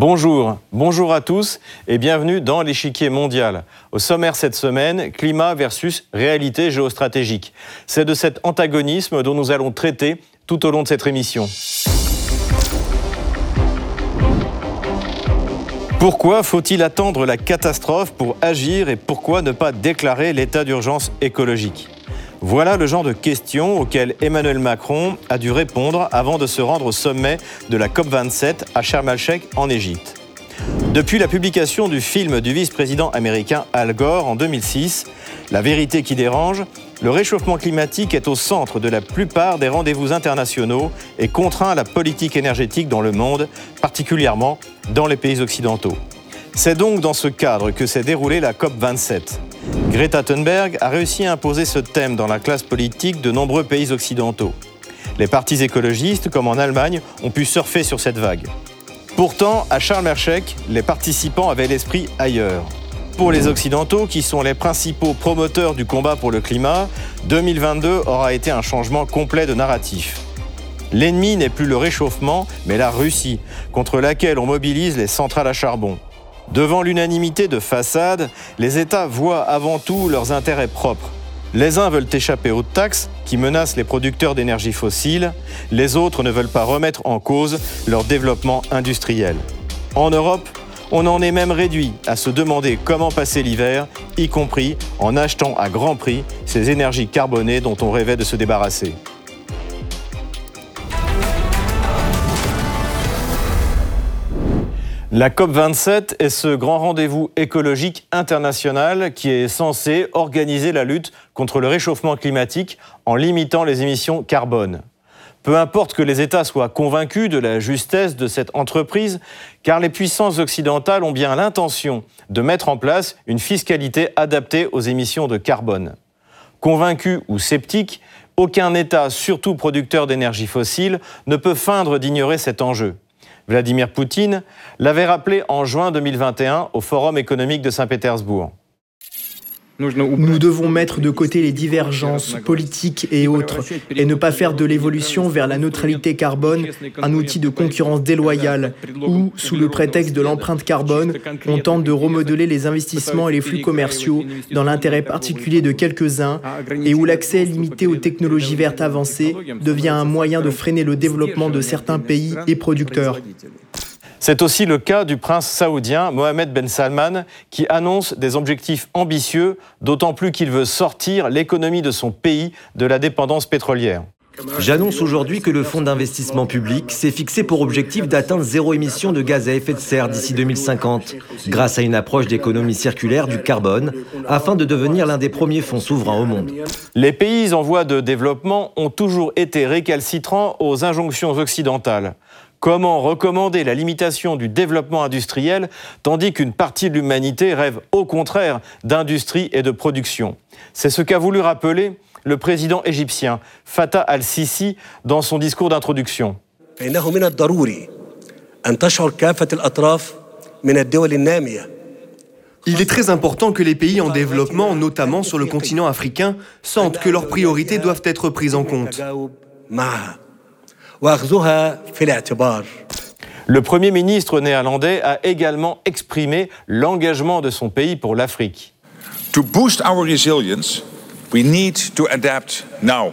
Bonjour, bonjour à tous et bienvenue dans l'échiquier mondial. Au sommaire cette semaine, climat versus réalité géostratégique. C'est de cet antagonisme dont nous allons traiter tout au long de cette émission. Pourquoi faut-il attendre la catastrophe pour agir et pourquoi ne pas déclarer l'état d'urgence écologique? Voilà le genre de questions auxquelles Emmanuel Macron a dû répondre avant de se rendre au sommet de la COP27 à Sharm el-Sheikh en Égypte. Depuis la publication du film du vice-président américain Al Gore en 2006, La vérité qui dérange, le réchauffement climatique est au centre de la plupart des rendez-vous internationaux et contraint la politique énergétique dans le monde, particulièrement dans les pays occidentaux. C'est donc dans ce cadre que s'est déroulée la COP27. Greta Thunberg a réussi à imposer ce thème dans la classe politique de nombreux pays occidentaux. Les partis écologistes, comme en Allemagne, ont pu surfer sur cette vague. Pourtant, à Charles el les participants avaient l'esprit ailleurs. Pour les Occidentaux, qui sont les principaux promoteurs du combat pour le climat, 2022 aura été un changement complet de narratif. L'ennemi n'est plus le réchauffement, mais la Russie, contre laquelle on mobilise les centrales à charbon. Devant l'unanimité de façade, les États voient avant tout leurs intérêts propres. Les uns veulent échapper aux taxes qui menacent les producteurs d'énergie fossile, les autres ne veulent pas remettre en cause leur développement industriel. En Europe, on en est même réduit à se demander comment passer l'hiver, y compris en achetant à grand prix ces énergies carbonées dont on rêvait de se débarrasser. La COP27 est ce grand rendez-vous écologique international qui est censé organiser la lutte contre le réchauffement climatique en limitant les émissions carbone. Peu importe que les États soient convaincus de la justesse de cette entreprise, car les puissances occidentales ont bien l'intention de mettre en place une fiscalité adaptée aux émissions de carbone. Convaincus ou sceptiques, aucun État, surtout producteur d'énergie fossile, ne peut feindre d'ignorer cet enjeu. Vladimir Poutine l'avait rappelé en juin 2021 au Forum économique de Saint-Pétersbourg. Nous devons mettre de côté les divergences politiques et autres et ne pas faire de l'évolution vers la neutralité carbone un outil de concurrence déloyale où, sous le prétexte de l'empreinte carbone, on tente de remodeler les investissements et les flux commerciaux dans l'intérêt particulier de quelques-uns et où l'accès limité aux technologies vertes avancées devient un moyen de freiner le développement de certains pays et producteurs. C'est aussi le cas du prince saoudien Mohamed Ben Salman qui annonce des objectifs ambitieux, d'autant plus qu'il veut sortir l'économie de son pays de la dépendance pétrolière. J'annonce aujourd'hui que le Fonds d'investissement public s'est fixé pour objectif d'atteindre zéro émission de gaz à effet de serre d'ici 2050, grâce à une approche d'économie circulaire du carbone, afin de devenir l'un des premiers fonds souverains au monde. Les pays en voie de développement ont toujours été récalcitrants aux injonctions occidentales. Comment recommander la limitation du développement industriel tandis qu'une partie de l'humanité rêve au contraire d'industrie et de production? C'est ce qu'a voulu rappeler le président égyptien Fattah al-Sisi dans son discours d'introduction. Il est très important que les pays en développement, notamment sur le continent africain, sentent que leurs priorités doivent être prises en compte. Le Premier ministre néerlandais a également exprimé l'engagement de son pays pour l'Afrique. To boost our resilience, we need to adapt now.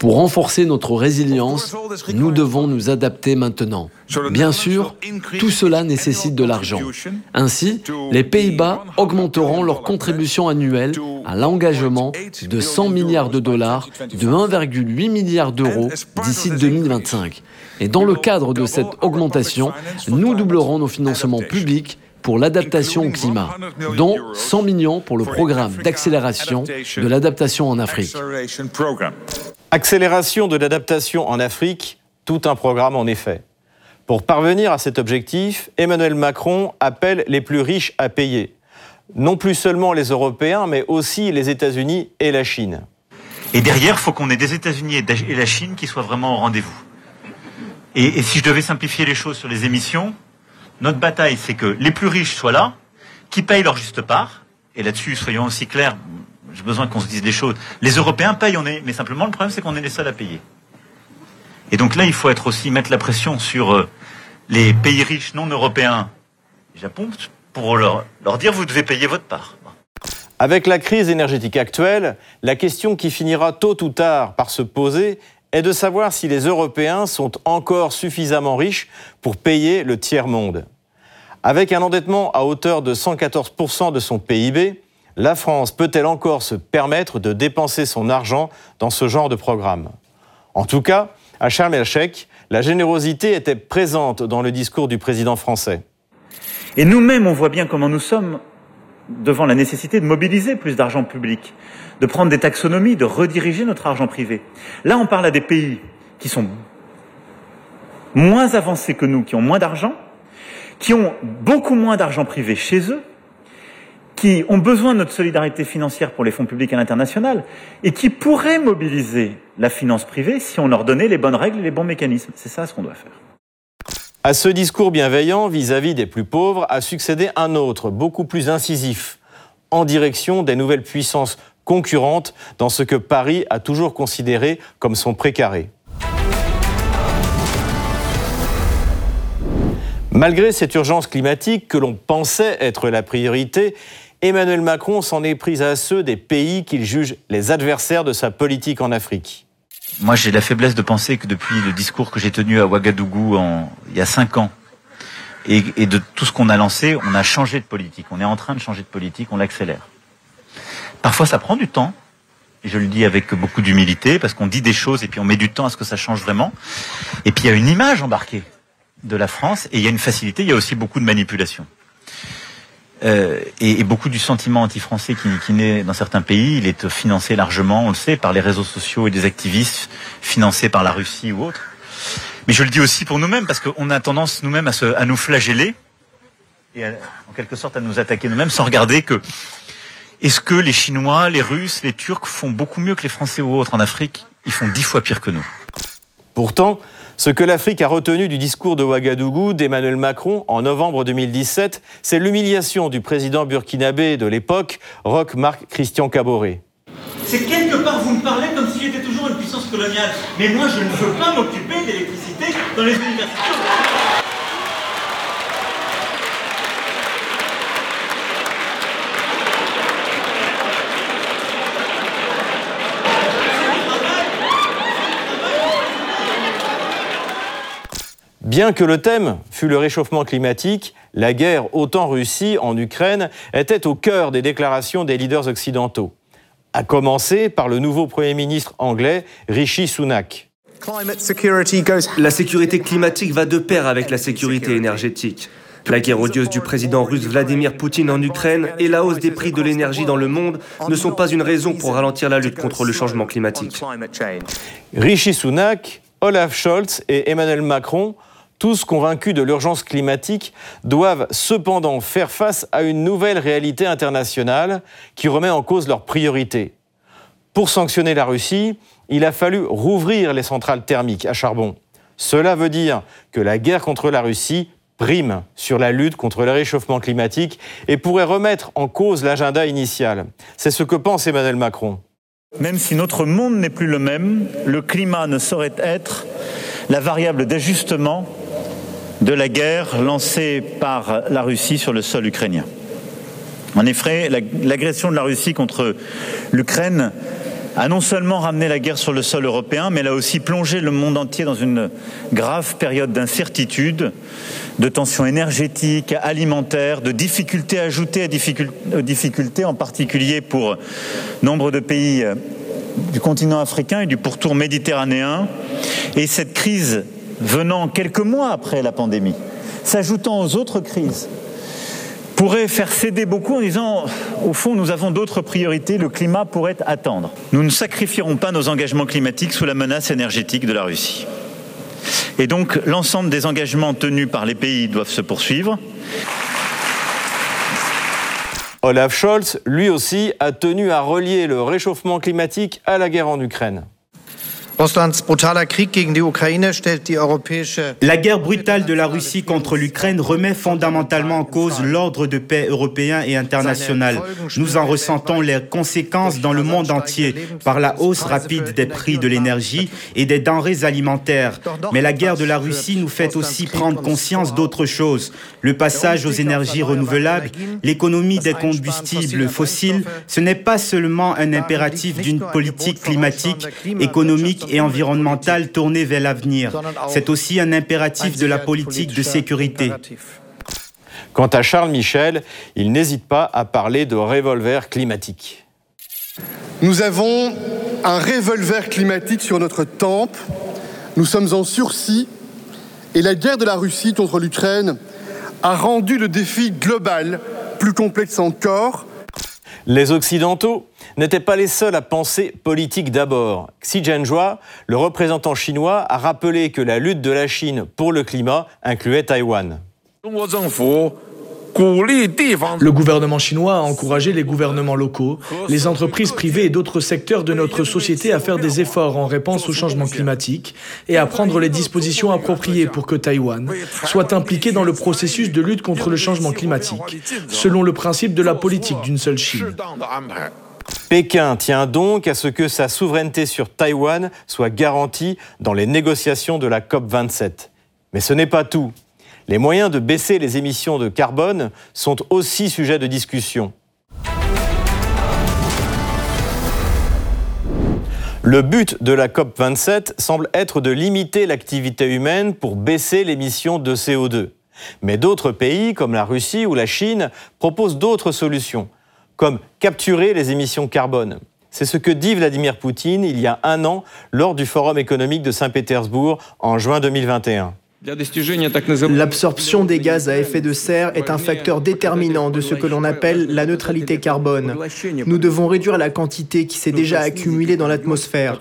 Pour renforcer notre résilience, nous devons nous adapter maintenant. Bien sûr, tout cela nécessite de l'argent. Ainsi, les Pays-Bas augmenteront leur contribution annuelle à l'engagement de 100 milliards de dollars de 1,8 milliard d'euros d'ici 2025. Et dans le cadre de cette augmentation, nous doublerons nos financements publics pour l'adaptation au climat, dont 100 millions pour le programme d'accélération de l'adaptation en Afrique. Accélération de l'adaptation en Afrique, tout un programme en effet. Pour parvenir à cet objectif, Emmanuel Macron appelle les plus riches à payer. Non plus seulement les Européens, mais aussi les États-Unis et la Chine. Et derrière, il faut qu'on ait des États-Unis et la Chine qui soient vraiment au rendez-vous. Et, et si je devais simplifier les choses sur les émissions, notre bataille, c'est que les plus riches soient là, qui payent leur juste part. Et là-dessus, soyons aussi clairs, j'ai besoin qu'on se dise des choses. Les Européens payent, on est, mais simplement le problème, c'est qu'on est les seuls à payer. Et donc là, il faut être aussi mettre la pression sur euh, les pays riches non européens, Japon, pour leur, leur dire vous devez payer votre part. Avec la crise énergétique actuelle, la question qui finira tôt ou tard par se poser est de savoir si les Européens sont encore suffisamment riches pour payer le tiers-monde. Avec un endettement à hauteur de 114% de son PIB, la France peut-elle encore se permettre de dépenser son argent dans ce genre de programme? En tout cas, à Charles el la générosité était présente dans le discours du président français. Et nous-mêmes, on voit bien comment nous sommes devant la nécessité de mobiliser plus d'argent public, de prendre des taxonomies, de rediriger notre argent privé. Là, on parle à des pays qui sont moins avancés que nous, qui ont moins d'argent, qui ont beaucoup moins d'argent privé chez eux, qui ont besoin de notre solidarité financière pour les fonds publics à l'international, et qui pourraient mobiliser la finance privée si on leur donnait les bonnes règles et les bons mécanismes. C'est ça ce qu'on doit faire. À ce discours bienveillant vis-à-vis des plus pauvres a succédé un autre, beaucoup plus incisif, en direction des nouvelles puissances concurrentes dans ce que Paris a toujours considéré comme son précaré. Malgré cette urgence climatique que l'on pensait être la priorité, Emmanuel Macron s'en est pris à ceux des pays qu'il juge les adversaires de sa politique en Afrique. Moi, j'ai la faiblesse de penser que depuis le discours que j'ai tenu à Ouagadougou il y a cinq ans, et, et de tout ce qu'on a lancé, on a changé de politique. On est en train de changer de politique, on l'accélère. Parfois, ça prend du temps. Et je le dis avec beaucoup d'humilité, parce qu'on dit des choses et puis on met du temps à ce que ça change vraiment. Et puis il y a une image embarquée de la France et il y a une facilité, il y a aussi beaucoup de manipulation. Euh, et, beaucoup du sentiment anti-français qui, naît dans certains pays, il est financé largement, on le sait, par les réseaux sociaux et des activistes financés par la Russie ou autres. Mais je le dis aussi pour nous-mêmes, parce qu'on a tendance nous-mêmes à, à, nous flageller et en quelque sorte à nous attaquer nous-mêmes sans regarder que est-ce que les Chinois, les Russes, les Turcs font beaucoup mieux que les Français ou autres en Afrique? Ils font dix fois pire que nous. Pourtant, ce que l'Afrique a retenu du discours de Ouagadougou d'Emmanuel Macron en novembre 2017, c'est l'humiliation du président burkinabé de l'époque, Roch Marc Christian Caboret. C'est quelque part, vous me parlez comme si j'étais toujours une puissance coloniale. Mais moi, je ne veux pas m'occuper d'électricité dans les universités. Bien que le thème fût le réchauffement climatique, la guerre autant Russie en Ukraine était au cœur des déclarations des leaders occidentaux, à commencer par le nouveau Premier ministre anglais Rishi Sunak. La sécurité climatique va de pair avec la sécurité énergétique. La guerre odieuse du président russe Vladimir Poutine en Ukraine et la hausse des prix de l'énergie dans le monde ne sont pas une raison pour ralentir la lutte contre le changement climatique. Rishi Sunak, Olaf Scholz et Emmanuel Macron tous convaincus de l'urgence climatique, doivent cependant faire face à une nouvelle réalité internationale qui remet en cause leurs priorités. Pour sanctionner la Russie, il a fallu rouvrir les centrales thermiques à charbon. Cela veut dire que la guerre contre la Russie prime sur la lutte contre le réchauffement climatique et pourrait remettre en cause l'agenda initial. C'est ce que pense Emmanuel Macron. Même si notre monde n'est plus le même, le climat ne saurait être la variable d'ajustement de la guerre lancée par la Russie sur le sol ukrainien. En effet, l'agression de la Russie contre l'Ukraine a non seulement ramené la guerre sur le sol européen, mais elle a aussi plongé le monde entier dans une grave période d'incertitude, de tensions énergétiques, alimentaires, de difficultés ajoutées à difficultés, en particulier pour nombre de pays du continent africain et du pourtour méditerranéen. Et cette crise venant quelques mois après la pandémie, s'ajoutant aux autres crises, pourrait faire céder beaucoup en disant, au fond, nous avons d'autres priorités, le climat pourrait attendre. Nous ne sacrifierons pas nos engagements climatiques sous la menace énergétique de la Russie. Et donc, l'ensemble des engagements tenus par les pays doivent se poursuivre. Olaf Scholz, lui aussi, a tenu à relier le réchauffement climatique à la guerre en Ukraine. La guerre brutale de la Russie contre l'Ukraine remet fondamentalement en cause l'ordre de paix européen et international. Nous en ressentons les conséquences dans le monde entier par la hausse rapide des prix de l'énergie et des denrées alimentaires. Mais la guerre de la Russie nous fait aussi prendre conscience d'autre chose. Le passage aux énergies renouvelables, l'économie des combustibles fossiles, ce n'est pas seulement un impératif d'une politique climatique, économique et environnementale tournée vers l'avenir. C'est aussi un impératif de la politique de sécurité. Quant à Charles Michel, il n'hésite pas à parler de revolver climatique. Nous avons un revolver climatique sur notre tempe. Nous sommes en sursis et la guerre de la Russie contre l'Ukraine a rendu le défi global plus complexe encore. Les Occidentaux n'étaient pas les seuls à penser politique d'abord. Xi Jinping, le représentant chinois, a rappelé que la lutte de la Chine pour le climat incluait Taïwan. Le gouvernement chinois a encouragé les gouvernements locaux, les entreprises privées et d'autres secteurs de notre société à faire des efforts en réponse au changement climatique et à prendre les dispositions appropriées pour que Taïwan soit impliqué dans le processus de lutte contre le changement climatique, selon le principe de la politique d'une seule Chine. Pékin tient donc à ce que sa souveraineté sur Taïwan soit garantie dans les négociations de la COP27. Mais ce n'est pas tout. Les moyens de baisser les émissions de carbone sont aussi sujets de discussion. Le but de la COP27 semble être de limiter l'activité humaine pour baisser l'émission de CO2. Mais d'autres pays, comme la Russie ou la Chine, proposent d'autres solutions, comme capturer les émissions carbone. C'est ce que dit Vladimir Poutine il y a un an lors du Forum économique de Saint-Pétersbourg en juin 2021. L'absorption des gaz à effet de serre est un facteur déterminant de ce que l'on appelle la neutralité carbone. Nous devons réduire la quantité qui s'est déjà accumulée dans l'atmosphère.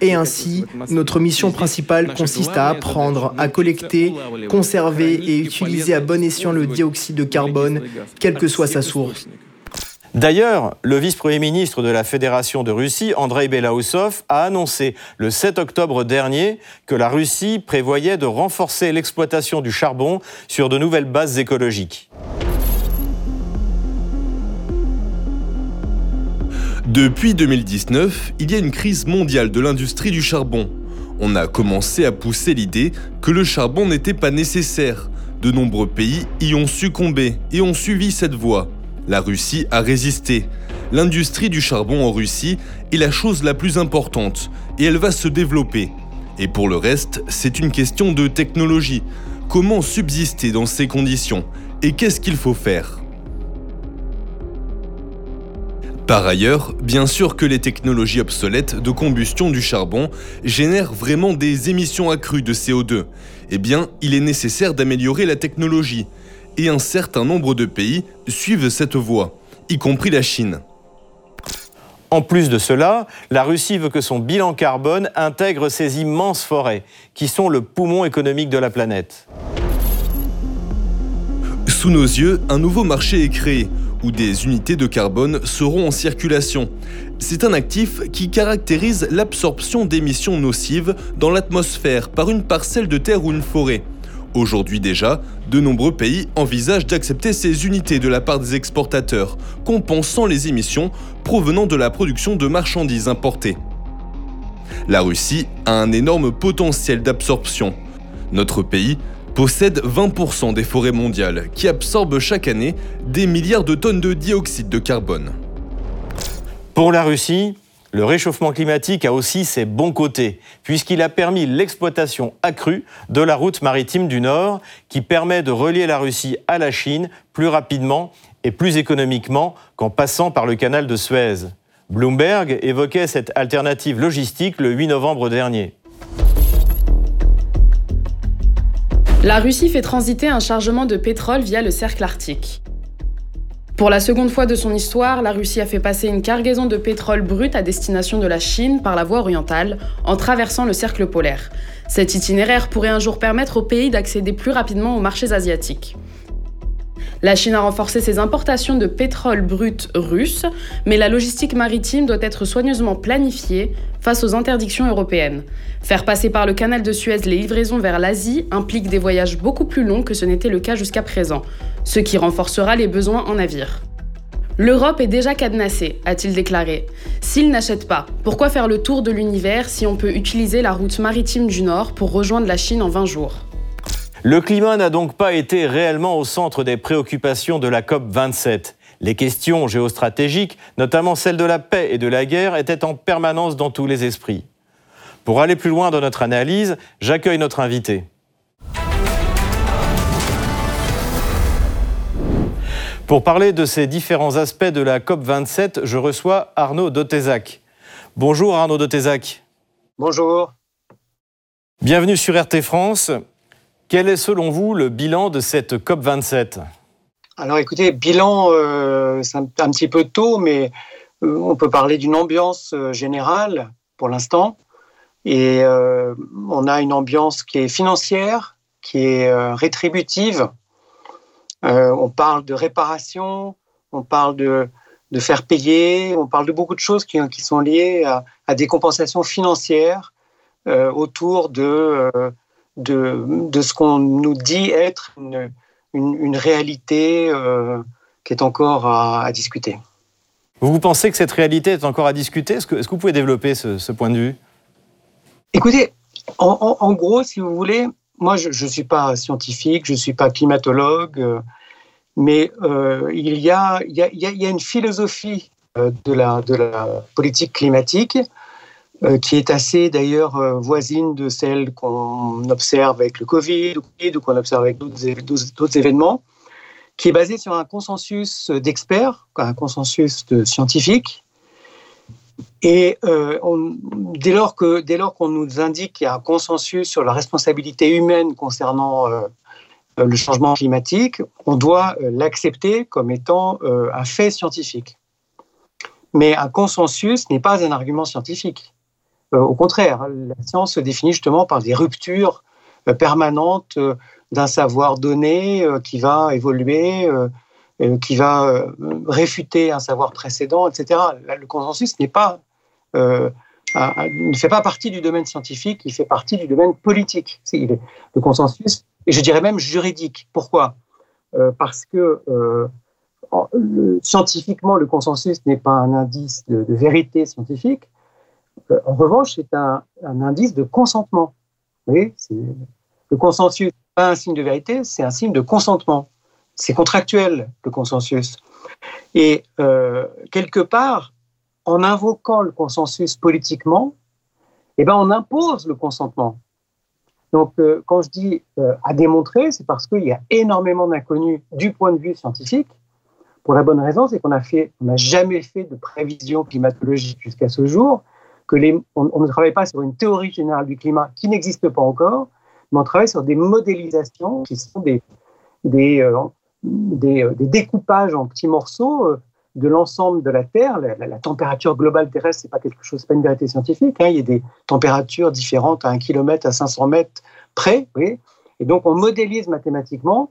Et ainsi, notre mission principale consiste à apprendre à collecter, conserver et utiliser à bon escient le dioxyde de carbone, quelle que soit sa source. D'ailleurs, le vice-premier ministre de la Fédération de Russie, Andrei Belaousov, a annoncé le 7 octobre dernier que la Russie prévoyait de renforcer l'exploitation du charbon sur de nouvelles bases écologiques. Depuis 2019, il y a une crise mondiale de l'industrie du charbon. On a commencé à pousser l'idée que le charbon n'était pas nécessaire. De nombreux pays y ont succombé et ont suivi cette voie. La Russie a résisté. L'industrie du charbon en Russie est la chose la plus importante et elle va se développer. Et pour le reste, c'est une question de technologie. Comment subsister dans ces conditions Et qu'est-ce qu'il faut faire? Par ailleurs, bien sûr que les technologies obsolètes de combustion du charbon génèrent vraiment des émissions accrues de CO2. Eh bien, il est nécessaire d'améliorer la technologie et un certain nombre de pays suivent cette voie, y compris la Chine. En plus de cela, la Russie veut que son bilan carbone intègre ces immenses forêts, qui sont le poumon économique de la planète. Sous nos yeux, un nouveau marché est créé, où des unités de carbone seront en circulation. C'est un actif qui caractérise l'absorption d'émissions nocives dans l'atmosphère par une parcelle de terre ou une forêt. Aujourd'hui déjà, de nombreux pays envisagent d'accepter ces unités de la part des exportateurs, compensant les émissions provenant de la production de marchandises importées. La Russie a un énorme potentiel d'absorption. Notre pays possède 20% des forêts mondiales qui absorbent chaque année des milliards de tonnes de dioxyde de carbone. Pour la Russie, le réchauffement climatique a aussi ses bons côtés, puisqu'il a permis l'exploitation accrue de la route maritime du Nord, qui permet de relier la Russie à la Chine plus rapidement et plus économiquement qu'en passant par le canal de Suez. Bloomberg évoquait cette alternative logistique le 8 novembre dernier. La Russie fait transiter un chargement de pétrole via le cercle arctique. Pour la seconde fois de son histoire, la Russie a fait passer une cargaison de pétrole brut à destination de la Chine par la voie orientale, en traversant le cercle polaire. Cet itinéraire pourrait un jour permettre au pays d'accéder plus rapidement aux marchés asiatiques. La Chine a renforcé ses importations de pétrole brut russe, mais la logistique maritime doit être soigneusement planifiée face aux interdictions européennes. Faire passer par le canal de Suez les livraisons vers l'Asie implique des voyages beaucoup plus longs que ce n'était le cas jusqu'à présent, ce qui renforcera les besoins en navires. L'Europe est déjà cadenassée, a-t-il déclaré. S'il n'achète pas, pourquoi faire le tour de l'univers si on peut utiliser la route maritime du Nord pour rejoindre la Chine en 20 jours? Le climat n'a donc pas été réellement au centre des préoccupations de la COP 27. Les questions géostratégiques, notamment celles de la paix et de la guerre, étaient en permanence dans tous les esprits. Pour aller plus loin dans notre analyse, j'accueille notre invité. Pour parler de ces différents aspects de la COP27, je reçois Arnaud Dotézac. Bonjour Arnaud Dotézac. Bonjour. Bienvenue sur RT France. Quel est selon vous le bilan de cette COP27? Alors écoutez, bilan, euh, c'est un, petit peu tôt, mais euh, on peut parler d'une ambiance euh, générale pour l'instant. Et on a une ambiance qui est financière, qui est rétributive, on parle de réparation, on parle de, faire payer, on parle de beaucoup de choses qui, sont liées à, des compensations financières autour euh, de, de, ce qu'on nous dit être une, réalité qui est encore à, discuter. Vous, pensez que cette réalité est encore à discuter? Est-ce que, vous pouvez développer ce, point de vue? Écoutez, en, gros, si vous voulez, moi, je ne suis pas scientifique, je ne suis pas climatologue, euh, mais euh, il, y a, il, y a, il, y a, une philosophie euh, de la, de la politique climatique qui est assez d'ailleurs voisine de celle qu'on observe avec le Covid ou qu'on observe avec d'autres événements, qui est basée sur un consensus d'experts, un consensus de scientifiques, et euh, dès lors qu'on nous indique qu'il y a un consensus sur la responsabilité humaine concernant euh, euh, le changement climatique, on doit l'accepter comme étant un fait scientifique. Mais un consensus n'est pas un argument scientifique. Au contraire, la science se définit justement par des ruptures permanentes d'un savoir donné qui va évoluer, qui va réfuter un savoir précédent, etc. Le consensus n'est pas euh, ne fait pas partie du domaine scientifique, il fait partie du domaine politique. Le consensus, et je dirais même juridique. Pourquoi? Euh, Parce que euh, scientifiquement, le consensus n'est pas un indice de, vérité scientifique. En revanche, c'est un, indice de consentement. le consensus n'est pas un signe de vérité, c'est un signe de consentement. C'est contractuel, le consensus. Et quelque part, en invoquant le consensus politiquement, eh ben, on impose le consentement. Donc, euh, quand je dis euh, à démontrer, c'est parce qu'il y a énormément d'inconnus du point de vue scientifique. Pour la bonne raison, c'est qu'on n'a jamais fait de prévision climatologique jusqu'à ce jour. Que on, ne travaille pas sur une théorie générale du climat qui n'existe pas encore, mais on travaille sur des modélisations qui sont des, euh, des découpages en petits morceaux de l'ensemble de la Terre. La, température globale terrestre, c'est pas quelque chose, pas une vérité scientifique. Hein. Il y a des températures différentes à 1 km, à 500 mètres près. Et donc, on modélise mathématiquement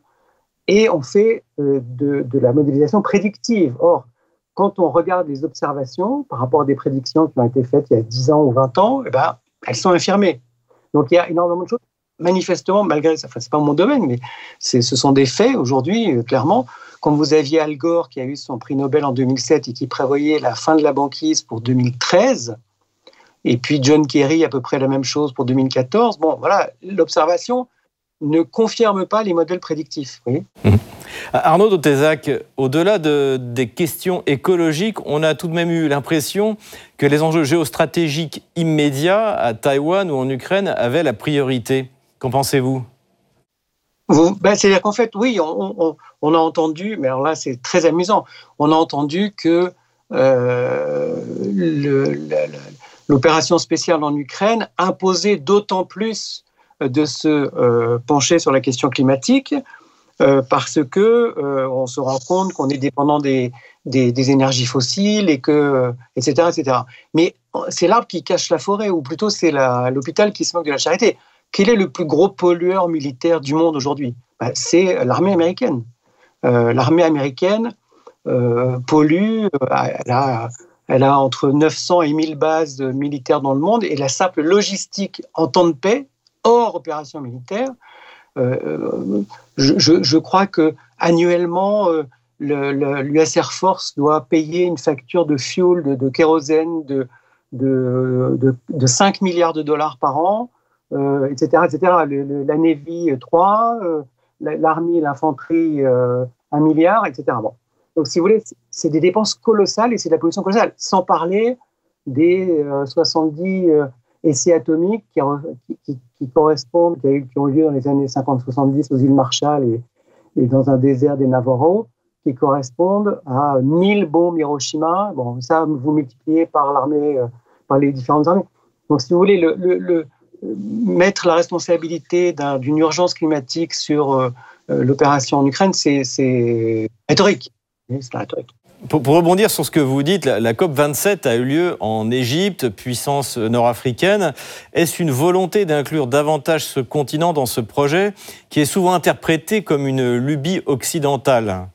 et on fait euh, de, la modélisation prédictive. Or, quand on regarde les observations par rapport à des prédictions qui ont été faites il y a 10 ans ou 20 ans, eh ben, elles sont infirmées. Donc, il y a énormément de choses. Manifestement, malgré ça, enfin, c'est pas mon domaine, mais ce sont des faits aujourd'hui, euh, clairement. Quand vous aviez Al Gore qui a eu son prix Nobel en 2007 et qui prévoyait la fin de la banquise pour 2013, et puis John Kerry à peu près la même chose pour 2014, bon voilà, l'observation ne confirme pas les modèles prédictifs. Mmh. Arnaud Dotézac, au-delà de, des questions écologiques, on a tout de même eu l'impression que les enjeux géostratégiques immédiats à Taïwan ou en Ukraine avaient la priorité. Qu'en pensez-vous? Ben, C'est-à-dire qu'en fait, oui, on, a entendu, mais alors là, c'est très amusant, on a entendu que euh, l'opération spéciale en Ukraine imposait d'autant plus de se euh, pencher sur la question climatique euh, parce que on se rend compte qu'on est dépendant des, des, énergies fossiles et que etc etc. Mais c'est l'arbre qui cache la forêt ou plutôt c'est l'hôpital qui se moque de la charité. Quel est le plus gros pollueur militaire du monde aujourd'hui? Bah, C'est l'armée américaine. l'armée américaine pollue, elle a, elle a entre 900 et 1000 bases militaires dans le monde et la simple logistique en temps de paix, hors opération militaire, je, je, crois que annuellement, l'US Air Force doit payer une facture de fuel, de, kérosène, de, de, de, 5 milliards de dollars par an, euh, etc. etc. la Navy, 3, euh, l'armée, l'infanterie, 1 euh, milliard, etc. Bon. Donc, si vous voulez, c'est des dépenses colossales et c'est de la pollution colossale, sans parler des 70 essais atomiques qui, qui, qui qui, qui, ont eu lieu dans les années 50-70 aux îles Marshall et, dans un désert des Navarro qui correspondent à 1000 bombes Hiroshima. Bon, ça, vous multipliez par l'armée, euh, par les différentes armées. Donc, si vous voulez, le, le, mettre la responsabilité d'une urgence climatique sur euh, euh, l'opération en Ukraine, c'est rhétorique. C'est rhétorique. Pour, rebondir sur ce que vous dites, la, COP27 a eu lieu en Égypte, puissance nord-africaine. Est-ce une volonté d'inclure davantage ce continent dans ce projet qui est souvent interprété comme une lubie occidentale?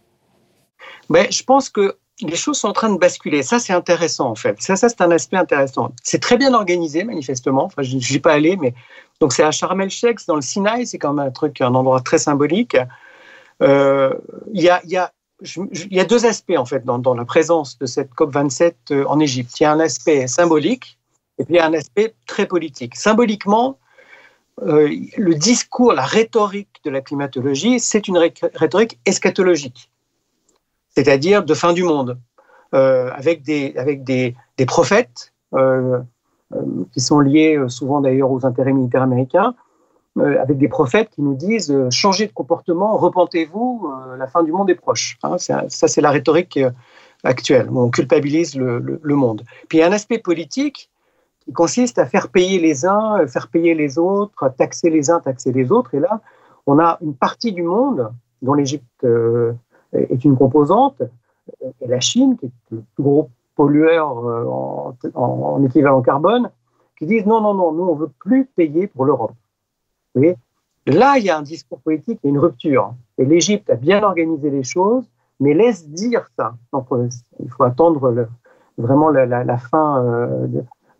Mais je pense que les choses sont en train de basculer. Ça, c'est intéressant, en fait. Ça, c'est un aspect intéressant. C'est très bien organisé, manifestement. Enfin, je n'y pas allé, mais donc c'est à Sharm el-Sheikh, dans le Sinaï. C'est quand même un truc, un endroit très symbolique. Euh, il y, a, y, a, y, a, deux aspects, en fait, dans, la présence de cette COP27 euh, en Égypte. Il y a un aspect symbolique et puis il y a un aspect très politique. Symboliquement, euh, le discours, la rhétorique de la climatologie, c'est une rhétorique eschatologique c'est-à-dire de fin du monde, euh, avec, des, avec des, prophètes qui sont liés souvent d'ailleurs aux intérêts militaires américains, avec des prophètes qui nous disent changez de comportement, repentez-vous, la fin du monde est proche. Hein, ça, c'est la rhétorique actuelle, où on culpabilise le, monde. Puis il y a un aspect politique qui consiste à faire payer les uns, faire payer les autres, taxer les uns, taxer les autres. Et là, on a une partie du monde, dont l'Égypte est une composante, et la Chine, qui est le plus gros pollueur euh, en, en, équivalent carbone, qui disent non, non, non, nous, on ne veut plus payer pour l'Europe. Là, il y a un discours politique et une rupture. Et l'Égypte a bien organisé les choses, mais laisse dire ça. Euh, il faut attendre vraiment la, fin euh,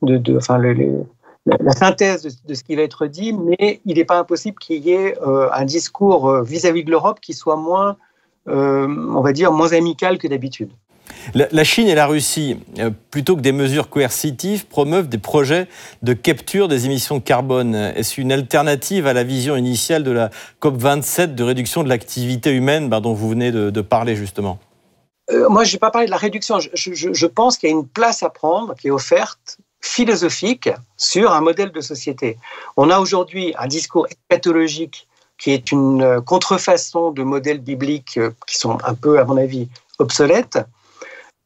de, enfin, la synthèse de, ce qui va être dit, mais il n'est pas impossible qu'il y ait un discours vis-à-vis -vis de l'Europe qui soit moins euh, on va dire, moins amicale que d'habitude. La Chine et la Russie, euh, plutôt que des mesures coercitives, promeuvent des projets de capture des émissions de carbone. Est-ce une alternative à la vision initiale de la COP27 de réduction de l'activité humaine bah, dont vous venez de, parler justement euh, Moi, je n'ai pas parlé de la réduction. Je, pense qu'il y a une place à prendre qui est offerte philosophique sur un modèle de société. On a aujourd'hui un discours pathologique qui est une euh, contrefaçon de modèles bibliques qui sont un peu, à mon avis, obsolètes.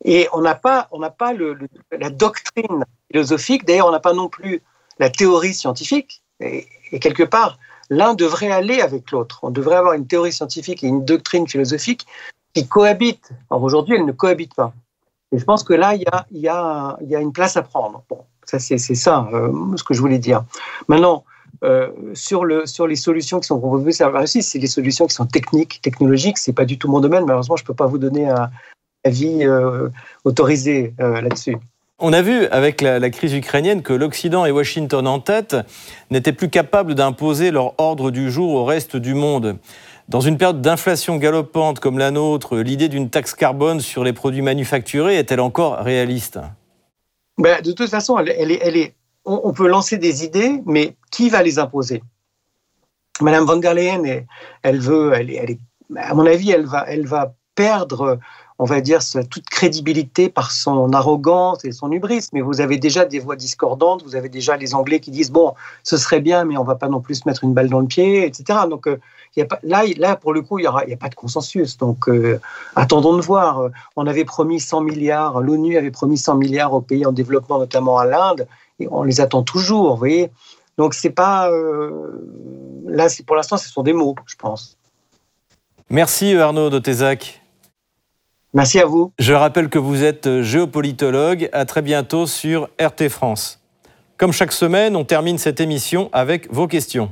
Et on n'a pas, on n'a pas la doctrine philosophique. D'ailleurs, on n'a pas non plus la théorie scientifique. Et, quelque part, l'un devrait aller avec l'autre. On devrait avoir une théorie scientifique et une doctrine philosophique qui cohabitent. Or, aujourd'hui, elles ne cohabitent pas. Et je pense que là, il y a, une place à prendre. Bon, ça, c'est, ça, euh, ce que je voulais dire. Maintenant, euh, sur, le, sur les solutions qui sont proposées c'est des solutions qui sont techniques, technologiques. C'est pas du tout mon domaine. Malheureusement, je peux pas vous donner un avis euh, autorisé euh, là-dessus. On a vu avec la, crise ukrainienne que l'Occident et Washington en tête n'étaient plus capables d'imposer leur ordre du jour au reste du monde. Dans une période d'inflation galopante comme la nôtre, l'idée d'une taxe carbone sur les produits manufacturés est-elle encore réaliste? Ben, De toute façon, elle, elle, est, elle, est, on, peut lancer des idées, mais qui va les imposer? Madame von der Leyen, elle veut, elle, elle, à mon avis, elle va, elle va perdre, on va dire, toute crédibilité par son arrogance et son hubris. Mais vous avez déjà des voix discordantes, vous avez déjà les Anglais qui disent bon, ce serait bien, mais on va pas non plus mettre une balle dans le pied, etc. Donc euh, y a là, pour le coup, il n'y a pas de consensus. Donc, euh, attendons de voir. On avait promis 100 milliards, l'ONU avait promis 100 milliards aux pays en développement, notamment à l'Inde on les attend toujours, vous. Donc c'est pas euh, là, pour l'instant, ce sont des mots, je pense. Merci Arnaud de Tézac. Merci à vous. Je rappelle que vous êtes géopolitologue. À très bientôt sur RT France. Comme chaque semaine, on termine cette émission avec vos questions.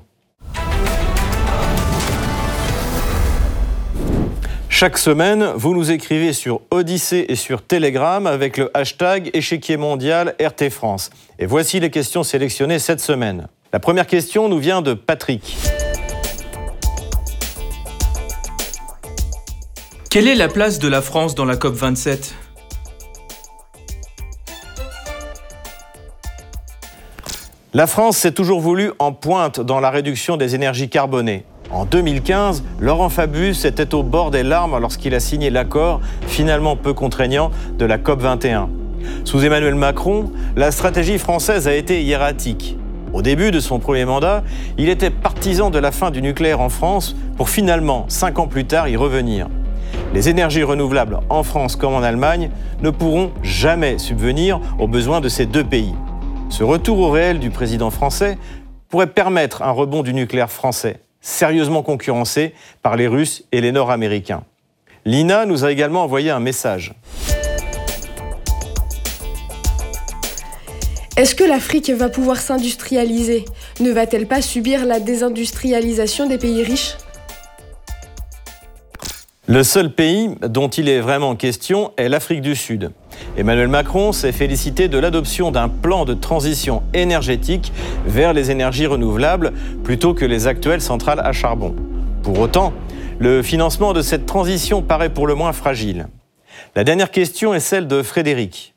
Chaque semaine, vous nous écrivez sur Odyssée et sur Telegram avec le hashtag échiquier mondial RT France. Et voici les questions sélectionnées cette semaine. La première question nous vient de Patrick. Quelle est la place de la France dans la COP27? La France s'est toujours voulu en pointe dans la réduction des énergies carbonées. En 2015, Laurent Fabius était au bord des larmes lorsqu'il a signé l'accord, finalement peu contraignant, de la COP21. Sous Emmanuel Macron, la stratégie française a été hiératique. Au début de son premier mandat, il était partisan de la fin du nucléaire en France pour finalement, cinq ans plus tard, y revenir. Les énergies renouvelables en France comme en Allemagne ne pourront jamais subvenir aux besoins de ces deux pays. Ce retour au réel du président français pourrait permettre un rebond du nucléaire français, sérieusement concurrencé par les Russes et les Nord-Américains. Lina nous a également envoyé un message. Est-ce que l'Afrique va pouvoir s'industrialiser? Ne va-t-elle pas subir la désindustrialisation des pays riches? Le seul pays dont il est vraiment question est l'Afrique du Sud. Emmanuel Macron s'est félicité de l'adoption d'un plan de transition énergétique vers les énergies renouvelables plutôt que les actuelles centrales à charbon. Pour autant, le financement de cette transition paraît pour le moins fragile. La dernière question est celle de Frédéric.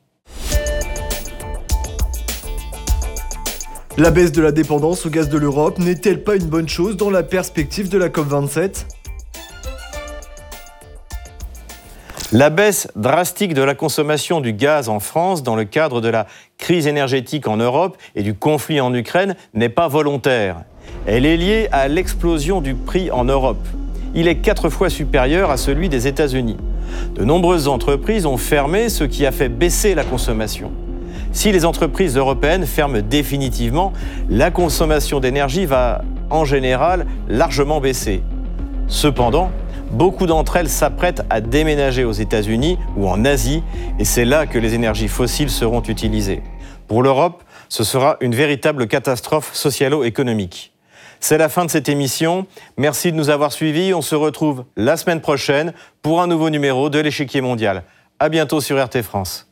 La baisse de la dépendance au gaz de l'Europe n'est-elle pas une bonne chose dans la perspective de la COP27 La baisse drastique de la consommation du gaz en France dans le cadre de la crise énergétique en Europe et du conflit en Ukraine n'est pas volontaire. Elle est liée à l'explosion du prix en Europe. Il est quatre fois supérieur à celui des États-Unis. De nombreuses entreprises ont fermé, ce qui a fait baisser la consommation. Si les entreprises européennes ferment définitivement, la consommation d'énergie va en général largement baisser. Cependant, Beaucoup d'entre elles s'apprêtent à déménager aux États-Unis ou en Asie, et c'est là que les énergies fossiles seront utilisées. Pour l'Europe, ce sera une véritable catastrophe socialo-économique. C'est la fin de cette émission. Merci de nous avoir suivis. On se retrouve la semaine prochaine pour un nouveau numéro de l'échiquier mondial. À bientôt sur RT France.